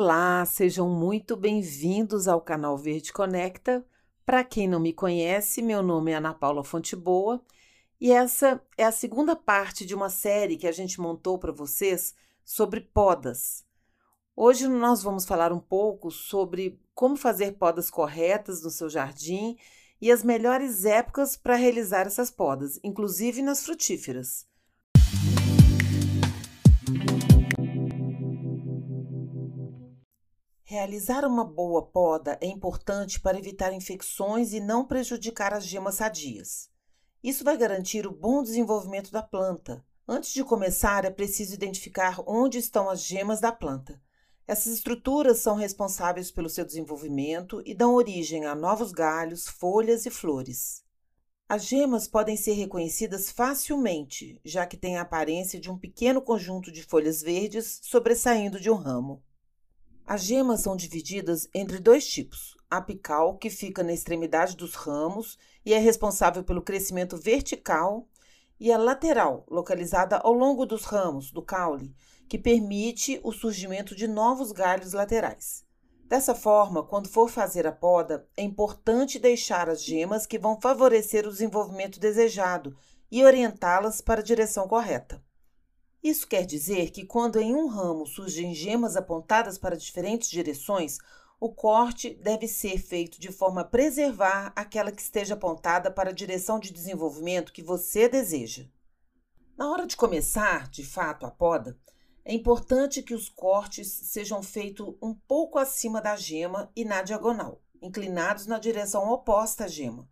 Olá, sejam muito bem-vindos ao canal Verde Conecta. Para quem não me conhece, meu nome é Ana Paula Fonteboa e essa é a segunda parte de uma série que a gente montou para vocês sobre podas. Hoje nós vamos falar um pouco sobre como fazer podas corretas no seu jardim e as melhores épocas para realizar essas podas, inclusive nas frutíferas. Realizar uma boa poda é importante para evitar infecções e não prejudicar as gemas sadias. Isso vai garantir o bom desenvolvimento da planta. Antes de começar, é preciso identificar onde estão as gemas da planta. Essas estruturas são responsáveis pelo seu desenvolvimento e dão origem a novos galhos, folhas e flores. As gemas podem ser reconhecidas facilmente, já que têm a aparência de um pequeno conjunto de folhas verdes sobressaindo de um ramo. As gemas são divididas entre dois tipos: apical, que fica na extremidade dos ramos e é responsável pelo crescimento vertical, e a lateral, localizada ao longo dos ramos do caule, que permite o surgimento de novos galhos laterais. Dessa forma, quando for fazer a poda, é importante deixar as gemas que vão favorecer o desenvolvimento desejado e orientá-las para a direção correta. Isso quer dizer que quando em um ramo surgem gemas apontadas para diferentes direções, o corte deve ser feito de forma a preservar aquela que esteja apontada para a direção de desenvolvimento que você deseja. Na hora de começar, de fato, a poda, é importante que os cortes sejam feitos um pouco acima da gema e na diagonal, inclinados na direção oposta à gema,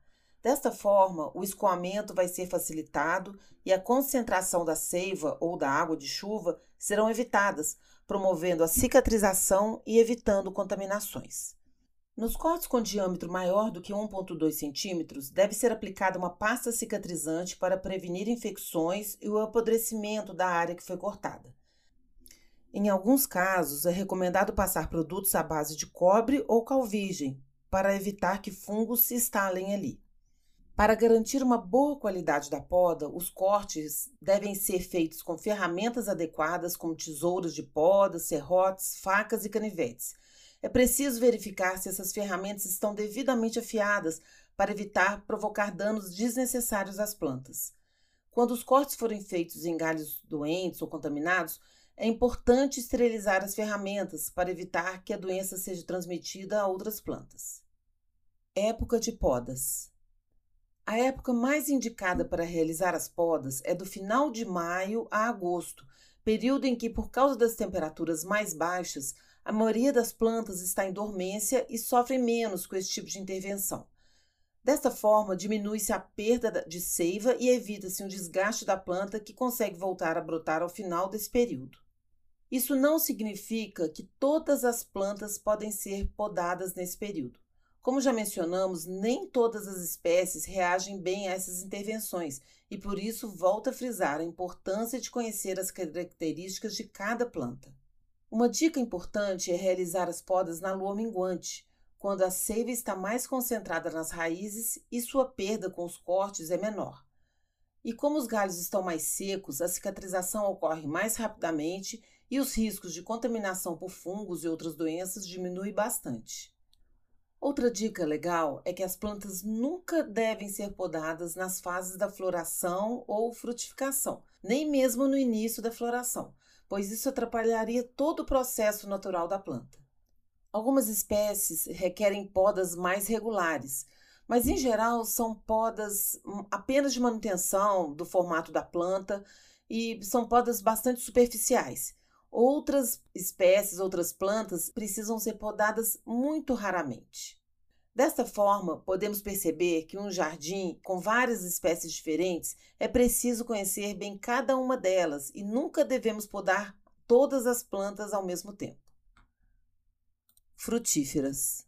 Desta forma, o escoamento vai ser facilitado e a concentração da seiva ou da água de chuva serão evitadas, promovendo a cicatrização e evitando contaminações. Nos cortes com diâmetro maior do que 1,2 cm, deve ser aplicada uma pasta cicatrizante para prevenir infecções e o apodrecimento da área que foi cortada. Em alguns casos, é recomendado passar produtos à base de cobre ou cal para evitar que fungos se instalem ali. Para garantir uma boa qualidade da poda, os cortes devem ser feitos com ferramentas adequadas, como tesouras de poda, serrotes, facas e canivetes. É preciso verificar se essas ferramentas estão devidamente afiadas para evitar provocar danos desnecessários às plantas. Quando os cortes forem feitos em galhos doentes ou contaminados, é importante esterilizar as ferramentas para evitar que a doença seja transmitida a outras plantas. Época de podas. A época mais indicada para realizar as podas é do final de maio a agosto, período em que, por causa das temperaturas mais baixas, a maioria das plantas está em dormência e sofre menos com esse tipo de intervenção. Desta forma, diminui-se a perda de seiva e evita-se um desgaste da planta que consegue voltar a brotar ao final desse período. Isso não significa que todas as plantas podem ser podadas nesse período. Como já mencionamos, nem todas as espécies reagem bem a essas intervenções e por isso volto a frisar a importância de conhecer as características de cada planta. Uma dica importante é realizar as podas na lua minguante, quando a seiva está mais concentrada nas raízes e sua perda com os cortes é menor. E como os galhos estão mais secos, a cicatrização ocorre mais rapidamente e os riscos de contaminação por fungos e outras doenças diminuem bastante. Outra dica legal é que as plantas nunca devem ser podadas nas fases da floração ou frutificação, nem mesmo no início da floração, pois isso atrapalharia todo o processo natural da planta. Algumas espécies requerem podas mais regulares, mas em geral são podas hum, apenas de manutenção do formato da planta e são podas bastante superficiais. Outras espécies, outras plantas precisam ser podadas muito raramente. Desta forma, podemos perceber que um jardim com várias espécies diferentes é preciso conhecer bem cada uma delas e nunca devemos podar todas as plantas ao mesmo tempo. Frutíferas.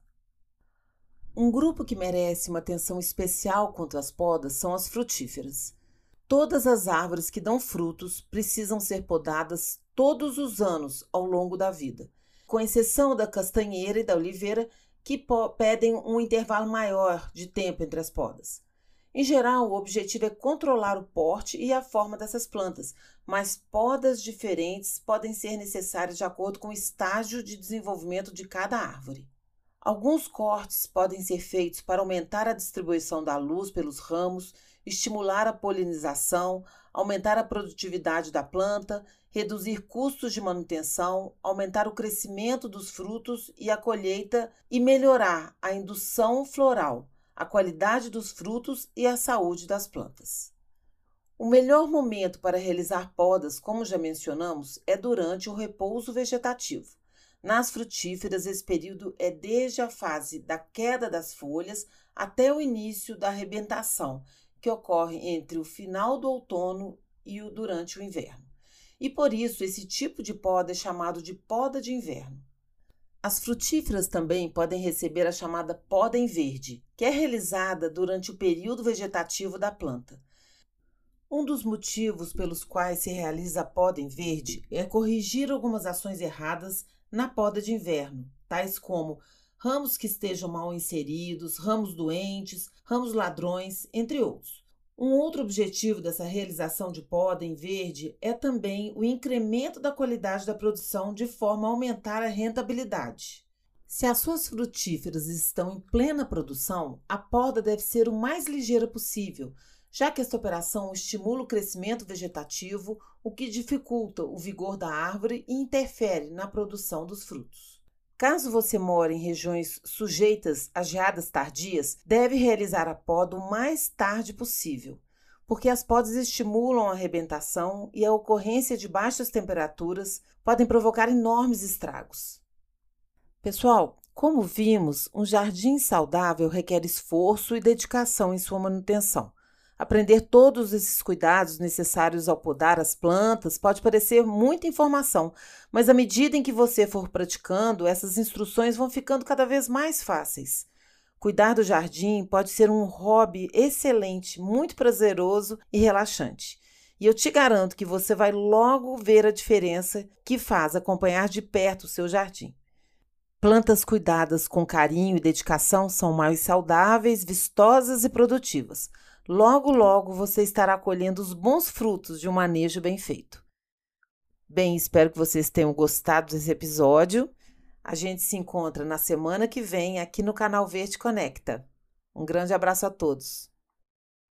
Um grupo que merece uma atenção especial quanto às podas são as frutíferas. Todas as árvores que dão frutos precisam ser podadas todos os anos ao longo da vida, com exceção da castanheira e da oliveira, que pedem um intervalo maior de tempo entre as podas. Em geral, o objetivo é controlar o porte e a forma dessas plantas, mas podas diferentes podem ser necessárias de acordo com o estágio de desenvolvimento de cada árvore. Alguns cortes podem ser feitos para aumentar a distribuição da luz pelos ramos, estimular a polinização, aumentar a produtividade da planta, reduzir custos de manutenção, aumentar o crescimento dos frutos e a colheita e melhorar a indução floral, a qualidade dos frutos e a saúde das plantas. O melhor momento para realizar podas, como já mencionamos, é durante o repouso vegetativo. Nas frutíferas, esse período é desde a fase da queda das folhas até o início da arrebentação, que ocorre entre o final do outono e o durante o inverno. E por isso esse tipo de poda é chamado de poda de inverno. As frutíferas também podem receber a chamada poda em verde, que é realizada durante o período vegetativo da planta. Um dos motivos pelos quais se realiza a poda em verde é corrigir algumas ações erradas na poda de inverno, tais como ramos que estejam mal inseridos, ramos doentes, ramos ladrões, entre outros. Um outro objetivo dessa realização de poda em verde é também o incremento da qualidade da produção de forma a aumentar a rentabilidade. Se as suas frutíferas estão em plena produção, a poda deve ser o mais ligeira possível, já que esta operação estimula o crescimento vegetativo, o que dificulta o vigor da árvore e interfere na produção dos frutos. Caso você more em regiões sujeitas a geadas tardias, deve realizar a poda o mais tarde possível, porque as podas estimulam a arrebentação e a ocorrência de baixas temperaturas podem provocar enormes estragos. Pessoal, como vimos, um jardim saudável requer esforço e dedicação em sua manutenção. Aprender todos esses cuidados necessários ao podar as plantas pode parecer muita informação, mas à medida em que você for praticando, essas instruções vão ficando cada vez mais fáceis. Cuidar do jardim pode ser um hobby excelente, muito prazeroso e relaxante. E eu te garanto que você vai logo ver a diferença que faz acompanhar de perto o seu jardim. Plantas cuidadas com carinho e dedicação são mais saudáveis, vistosas e produtivas. Logo, logo você estará colhendo os bons frutos de um manejo bem feito. Bem, espero que vocês tenham gostado desse episódio. A gente se encontra na semana que vem aqui no canal Verde Conecta. Um grande abraço a todos.